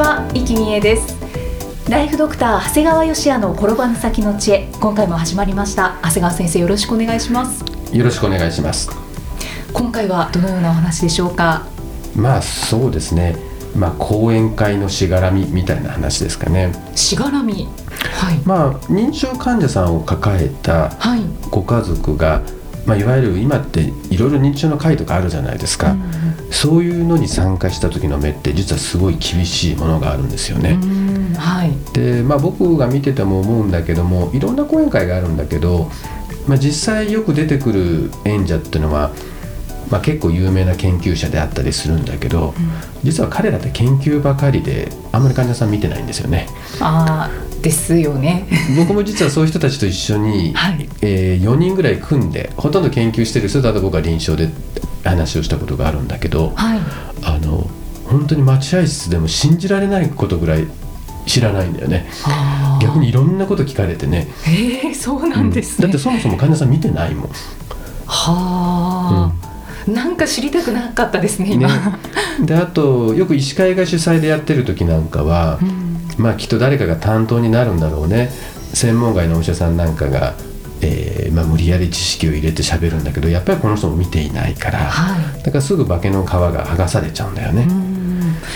は、生きみえです。ライフドクター長谷川芳也の転ばぬ先の知恵。今回も始まりました。長谷川先生よろしくお願いします。よろしくお願いします。今回はどのようなお話でしょうか？まあそうですね。まあ講演会のしがらみみたいな話ですかね。しがらみ。はい。まあ認知症患者さんを抱えたはい。ご家族が、まあ、いわゆる今っていろいろ認知症の会とかあるじゃないですか、そういうのに参加した時の目って実はすごい厳しいものがあるんですよね、うん。はい。でまあ僕が見てても思うんだけどもいろんな講演会があるんだけど、まあ、実際よく出てくる演者っていうのは、まあ、結構有名な研究者であったりするんだけど、実は彼らって研究ばかりであんまり患者さん見てないんですよね。ああですよね。僕も実はそういう人たちと一緒に、はい。え4人ぐらい組んでほとんど研究してる人だと僕は臨床で話をしたことがあるんだけどはい。あの本当に待合室でも信じられないことぐらい知らないんだよね。逆にいろんなこと聞かれてね。ええそうなんですね、だってそもそも患者さん見てないもん。はあ、なんか知りたくなかったですね今、ね、であとよく医師会が主催でやってる時なんかは、うんまあきっと誰かが担当になるんだろうね。専門外のお医者さんなんかが、えーまあ、無理やり知識を入れて喋るんだけどやっぱりこの人も見ていないから、はい。だからすぐ化けの皮が剥がされちゃうんだよね。うん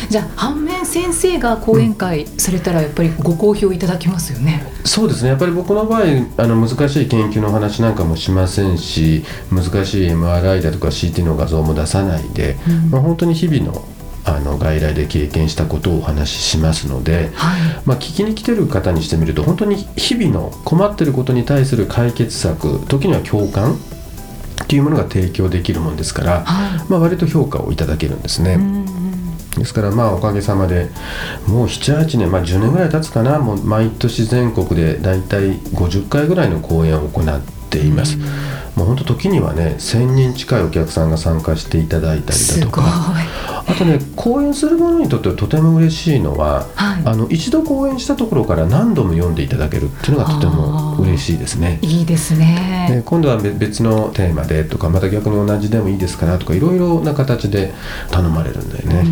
じゃあ反面先生が講演会されたらやっぱりご好評いただきますよね、そうですね。やっぱり僕の場合あの難しい研究の話なんかもしませんし難しい MRI だとか CT の画像も出さないで、うん。まあ、本当に日々のあの外来で経験したことをお話ししますので、はいまあ、聞きに来てる方にしてみると本当に日々の困ってることに対する解決策時には共感っていうものが提供できるもんですから、はまあ、割と評価をいただけるんですね。い、うんですからまあおかげさまでもう78年、まあ、10年ぐらい経つかなもう毎年全国でだいたい50回ぐらいの講演を行っています。もう本当時にはね1000人近いお客さんが参加していただいたりだとかあとね講演する者にとってはとても嬉しいのは、はいあの一度講演したところから何度も読んでいただけるっていうのがとても嬉しいですね。いいですねで今度は別別のテーマでとかまた逆に同じでもいいですからとかいろいろな形で頼まれるんだよね。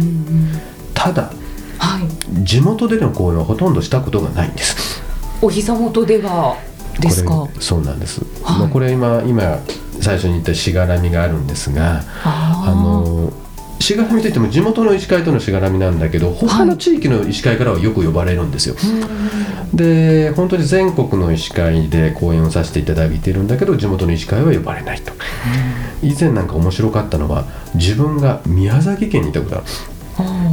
ただはい地元での講演はほとんどしたことがないんです。お膝元ではですか？これそうなんです。はい。まあこれ今今最初に言ったしがらみがあるんですが、あのしがらみといっても地元の医師会とのしがらみなんだけど他の地域の医師会からはよく呼ばれるんですよ。で本当に全国の医師会で講演をさせていただいているんだけど地元の医師会は呼ばれないと。以前なんか面白かったのは自分が宮崎県にいたことある。うん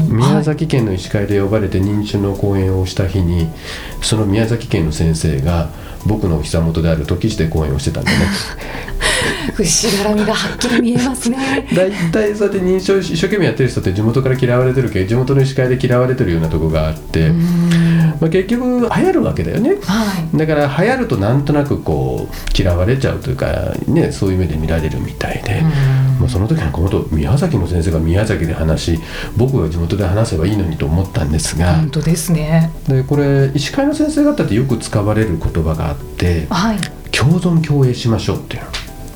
宮崎県の医師会で呼ばれて認知症の講演をした日にその宮崎県の先生が僕のお膝元である時市で講演をしてたんだよね。はい、しがらみがはっきり見えますね。大体そうやって認知症を一生懸命やってる人って地元から嫌われてるけど地元の医師会で嫌われてるようなとこがあって、うんまあ、結局流行るわけだよね。はい。だから流行るとなんとなくこう嫌われちゃうというか、ね、そういう目で見られるみたいで、まあ、その時なんか本当宮崎の先生が宮崎で話し僕が地元で話せばいいのにと思ったんですが、本当ですね。でこれ医師会の先生方ってよく使われる言葉があってはい。共存共栄しましょうっていうの。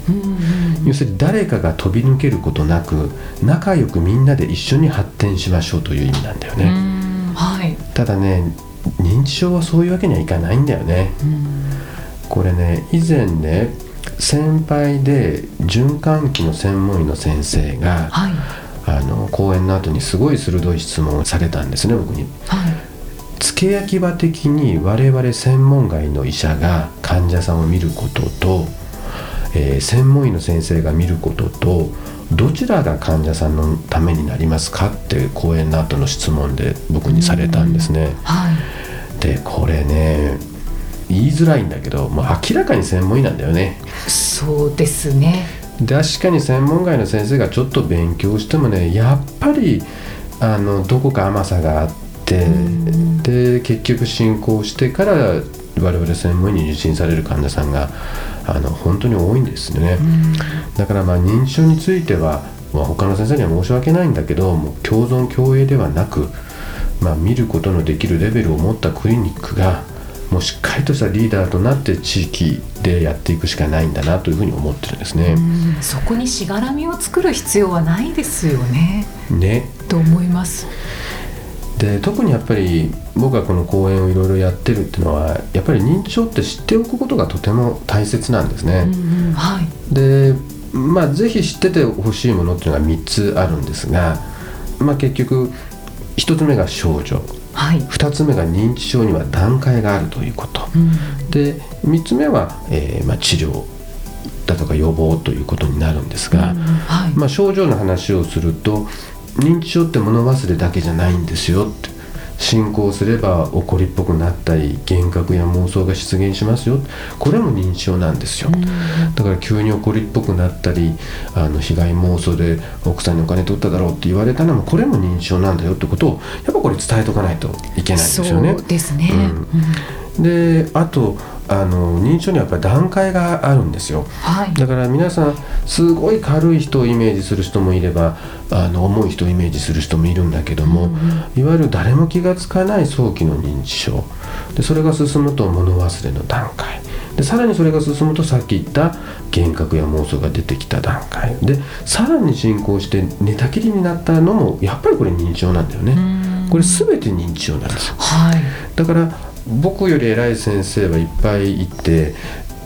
うんうん要するに誰かが飛び抜けることなく仲良くみんなで一緒に発展しましょうという意味なんだようね、ん。はい。ただね認知症はそういうわけにはいかないんだよね。うんこれね以前ね先輩で循環器の専門医の先生がはい。あの講演の後にすごい鋭い質問をされたんですね僕に。はい。付け焼き場的に我々専門外の医者が患者さんを見ることと、えー専門医の先生が見ることとどちらが患者さんのためになりますかって講演の後の質問で僕にされたんですね。はいでこれね言いづらいんだけど、まあ、明らかに専門医なんだよね。そうですね。確かに専門外の先生がちょっと勉強してもねやっぱりあのどこか甘さがあってで結局進行してから我々専門医に受診される患者さんがあの本当に多いんですね。だからまあ認知症については、まあ、他の先生には申し訳ないんだけどもう共存共栄ではなく、まあ、見ることのできるレベルを持ったクリニックがもうしっかりとしたリーダーとなって地域でやっていくしかないんだなというふうに思ってるんですね。そこにしがらみを作る必要はないですよね。ね。と思います。で特にやっぱり僕がこの講演をいろいろやってるっていうのはやっぱり認知症って知っておくことがとても大切なんですね。うんうん、はい、でまあ是非知っててほしいものっていうのが3つあるんですが、まあ、結局1つ目が症状はい、2つ目が認知症には段階があるということ、うん、で3つ目は、えーまあ、治療だとか予防ということになるんですが、うんはい、まあ、症状の話をすると認知症って物忘れだけじゃないんですよって進行すれば怒りっぽくなったり幻覚や妄想が出現しますよ。これも認知症なんですよ、だから急に怒りっぽくなったりあの被害妄想で奥さんにお金取っただろうって言われたのもこれも認知症なんだよってことをやっぱこれ伝えとかないといけないんですよね。そうですね、うん、であとあの認知症にはやっぱり段階があるんですよ、はい、だから皆さんすごい軽い人をイメージする人もいればあの重い人をイメージする人もいるんだけども、うんうん、いわゆる誰も気が付かない早期の認知症。でそれが進むと物忘れの段階。でさらにそれが進むとさっき言った幻覚や妄想が出てきた段階。でさらに進行して寝たきりになったのもやっぱりこれ認知症なんだよね。これ全て認知症なんですよ、はい、だから僕より偉い先生はいっぱいいて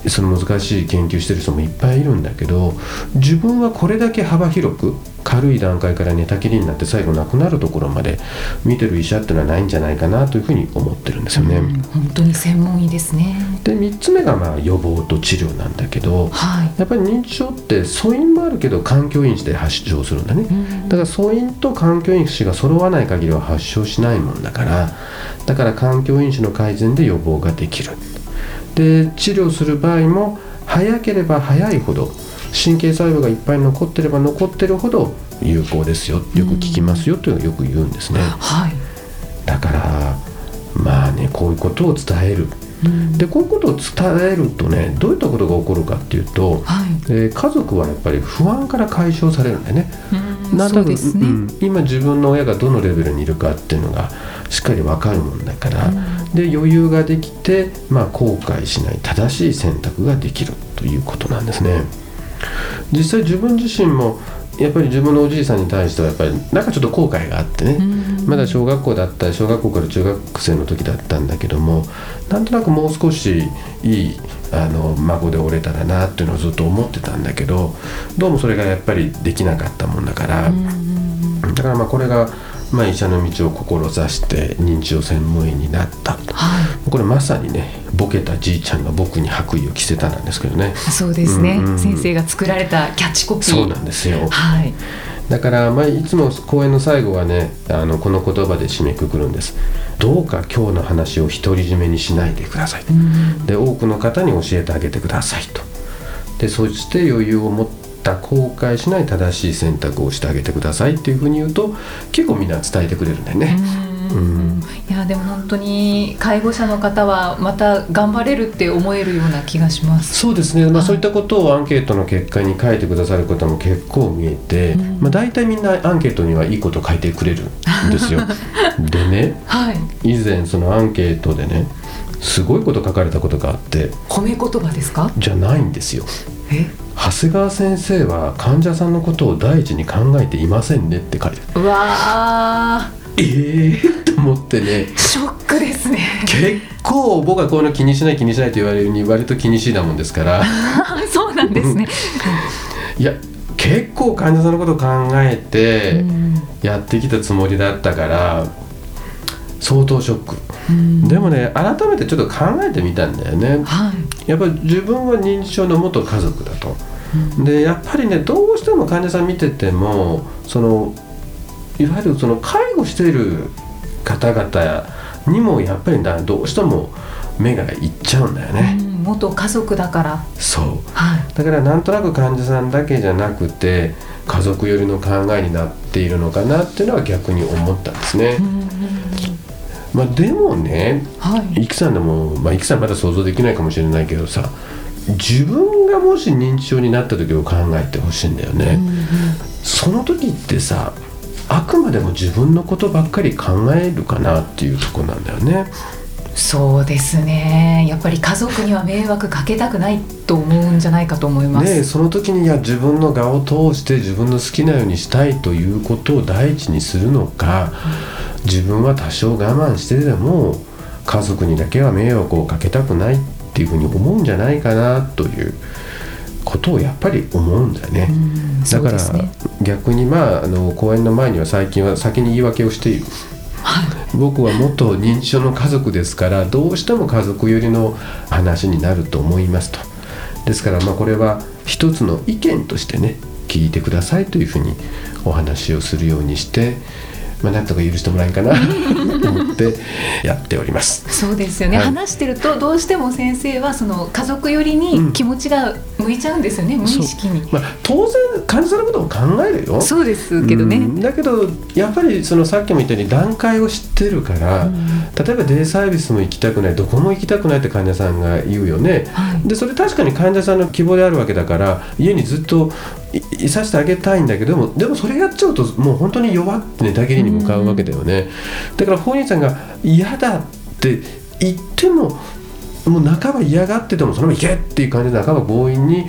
その難しい研究してる人もいっぱいいるんだけど自分はこれだけ幅広く軽い段階から寝たきりになって最後亡くなるところまで見てる医者っていうのはないんじゃないかなというふうに思ってるんですよね。本当に専門医ですね。で3つ目がまあ予防と治療なんだけど、はい、やっぱり認知症って素因もあるけど環境因子で発症するんだね、だから素因と環境因子が揃わない限りは発症しないもんだからだから環境因子の改善で予防ができるで治療する場合も早ければ早いほど神経細胞がいっぱい残ってれば残ってるほど有効ですよ。よく聞きますよ。というのをよく言うんですね、はい、だからまあねこういうことを伝える。でこういうことを伝えるとねどういったことが起こるかっていうと、はい、えー、家族はやっぱり不安から解消されるんだよね。なんとなく、ね。うん、今自分の親がどのレベルにいるかっていうのがしっかり分かるもんだから、で余裕ができて、まあ、後悔しない正しい選択ができるということなんですね。実際自分自身もやっぱり自分のおじいさんに対してはやっぱりなんかちょっと後悔があってね、まだ小学校だった小学校から中学生の時だったんだけどもなんとなくもう少しいいあの孫で折れたらなっていうのをずっと思ってたんだけどどうもそれがやっぱりできなかったもんだから、だからまあこれがまあ、医者の道を志して認知症専門医になった、はい、これまさにねボケたじいちゃんが僕に白衣を着せたなんですけどね。そうですね、うんうん、先生が作られたキャッチコピー。そうなんですよ、はい、だから、まあ、いつも講演の最後はねあのこの言葉で締めくくるんです。どうか今日の話を独り占めにしないでください、うん、で多くの方に教えてあげてくださいと。でそして余裕を持った後悔しない正しい選択をしてあげてくださいっていうふうに言うと結構みんな伝えてくれるんだよね。うん、いやでも本当に介護者の方はまた頑張れるって思えるような気がします。そうですね、まあ、そういったことをアンケートの結果に書いてくださる方も結構見えて、うん、まあ、大体みんなアンケートにはいいこと書いてくれるんですよ。でね、はい、以前そのアンケートでねすごいこと書かれたことがあって褒め言葉ですか？じゃないんですよ。え？長谷川先生は患者さんのことを第一に考えていませんねって書いてうわええー、と思ってね。ショックですね。結構僕はこういうの気にしない気にしないと言われるように割と気にしいだもんですから。そうなんですね。いや結構患者さんのことを考えてやってきたつもりだったから相当ショック、でもね改めてちょっと考えてみたんだよね、はい、やっぱり自分は認知症の元家族だと、うん、でやっぱりねどうしても患者さん見ててもそのいわゆるその介護している方々にもやっぱりどうしても目がいっちゃうんだよね、うん元家族だから。そう。はい。だからなんとなく患者さんだけじゃなくて家族寄りの考えになっているのかなっていうのは逆に思ったんですね。う、んまあでもねはい。いくさんでも、まあ、いくさんまだ想像できないかもしれないけどさ自分がもし認知症になった時を考えてほしいんだよね、その時ってさあくまでも自分のことばっかり考えるかなっていうとこなんだよね。そうですね。やっぱり家族には迷惑かけたくないと思うんじゃないかと思います、でその時にいや自分の我を通して自分の好きなようにしたいということを第一にするのか、自分は多少我慢してでも家族にだけは迷惑をかけたくないっていうふうに思うんじゃないかなということをやっぱり思うんだよね。うんだから、逆にまああの講演の前には最近は先に言い訳をしている。はい。僕は元認知症の家族ですからどうしても家族寄りの話になると思いますと。ですからまあこれは一つの意見としてね聞いてくださいというふうにお話をするようにして、まあ、なんとか許してもらえんかな と思ってやっております。そうですよね、はい。話してるとどうしても先生はその家族寄りうん。に気持ちが向いちゃうんですよね、無意識に。まあ、当然患者さんのことも考えるよ。そうですけどね、うん。だけどやっぱりそのさっきも言ったように段階を知ってるから、例えばデイサービスも行きたくないどこも行きたくないって患者さんが言うよね、はい。でそれ確かに患者さんの希望であるわけだから家にずっといいさせてあげたいんだけどもでもそれやっちゃうともう本当に弱って寝たきりに向かうわけだよね、だから本人さんが嫌だって言ってももう半ば嫌がっててもそのまま行けっていう感じで半ば強引に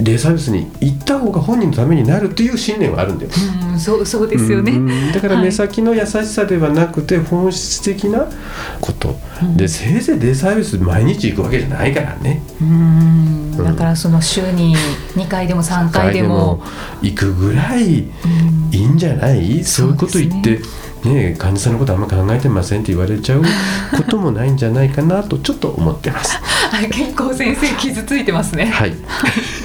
デイサービスに行った方が本人のためになるっていう信念はあるんだよ。うん、そうそうですよね、うん。だからはい。目先の優しさではなくて本質的なこと、うん。でせいぜいデイサービス毎日行くわけじゃないからね。うん。だからその週に2回でも3回でも、行くぐらいいうん。いんじゃない、そういうこと言って、ね。患者さんのことあんま考えてませんって言われちゃうこともないんじゃないかなとちょっと思ってます。はい結構先生傷ついてますね、はい、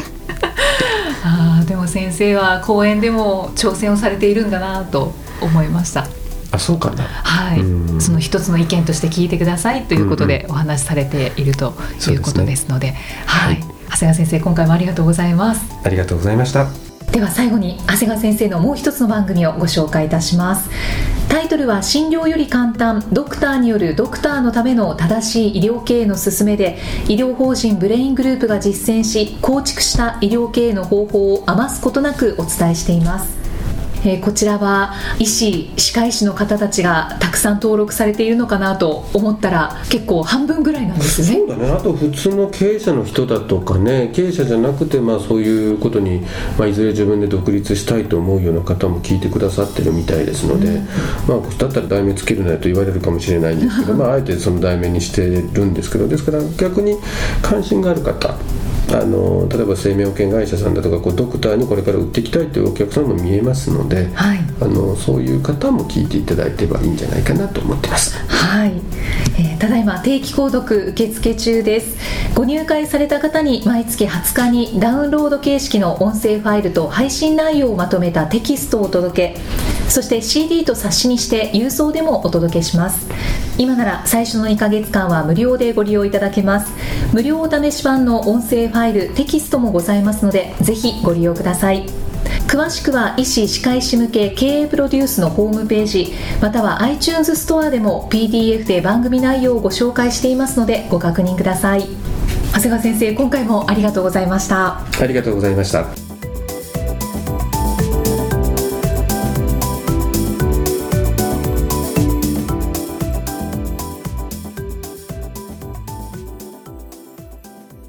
あーでも先生は講演でも挑戦をされているんだなと思いました。あそうかな。はい、うん。その一つの意見として聞いてくださいということでお話しされているということですので、はい、はい。長谷川先生今回もありがとうございます。ありがとうございました。では最後に長谷川先生のもう一つの番組をご紹介いたします。タイトルは診療より簡単。ドクターによるドクターのための正しい医療経営の勧めで医療法人ブレイングループが実践し構築した医療経営の方法を余すことなくお伝えしています。えーこちらは医師歯科医師の方たちがたくさん登録されているのかなと思ったら結構半分ぐらいなんですよね。そうだね。あと普通の経営者の人だとかね経営者じゃなくてまあそういうことに、まあ、いずれ自分で独立したいと思うような方も聞いてくださってるみたいですので、まあだったら題名つけるなよと言われるかもしれないんですけどまああえてその題名にしてるんですけどですから逆に関心がある方あの例えば生命保険会社さんだとかこうドクターにこれから売っていきたいというお客さんも見えますので、はい。あのそういう方も聞いていただいてはいいんじゃないかなと思ってます。はい、えーただいま定期購読受付中です。ご入会された方に毎月20日にダウンロード形式の音声ファイルと配信内容をまとめたテキストをお届け。そして CD と冊子にして郵送でもお届けします今なら最初の2ヶ月間は無料でご利用いただけます。無料お試し版の音声ファイルテキストもございますのでぜひご利用ください。詳しくは医師・歯科医師向け経営プロデュースのホームページまたは iTunes ストアでも PDF で番組内容をご紹介していますのでご確認ください。長谷川先生今回もありがとうございました。ありがとうございました。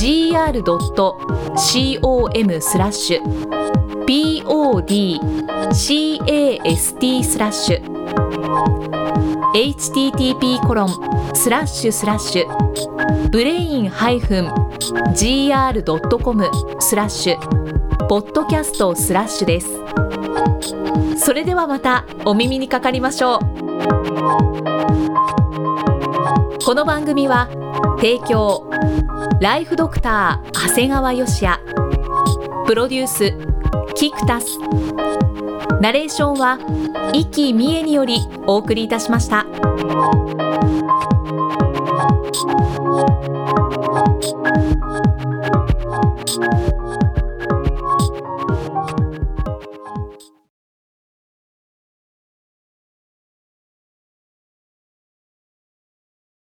gr.com スラッシュ podcast スラッシュ http コロンスラッシュスラッシュブレイン -gr.com スラッシュポッドキャストスラッシュですそれではまたお耳にかかりましょう。この番組は提供。ライフドクター長谷川芳也。プロデュースキクタス。ナレーションは生きみえによりお送りいたしました。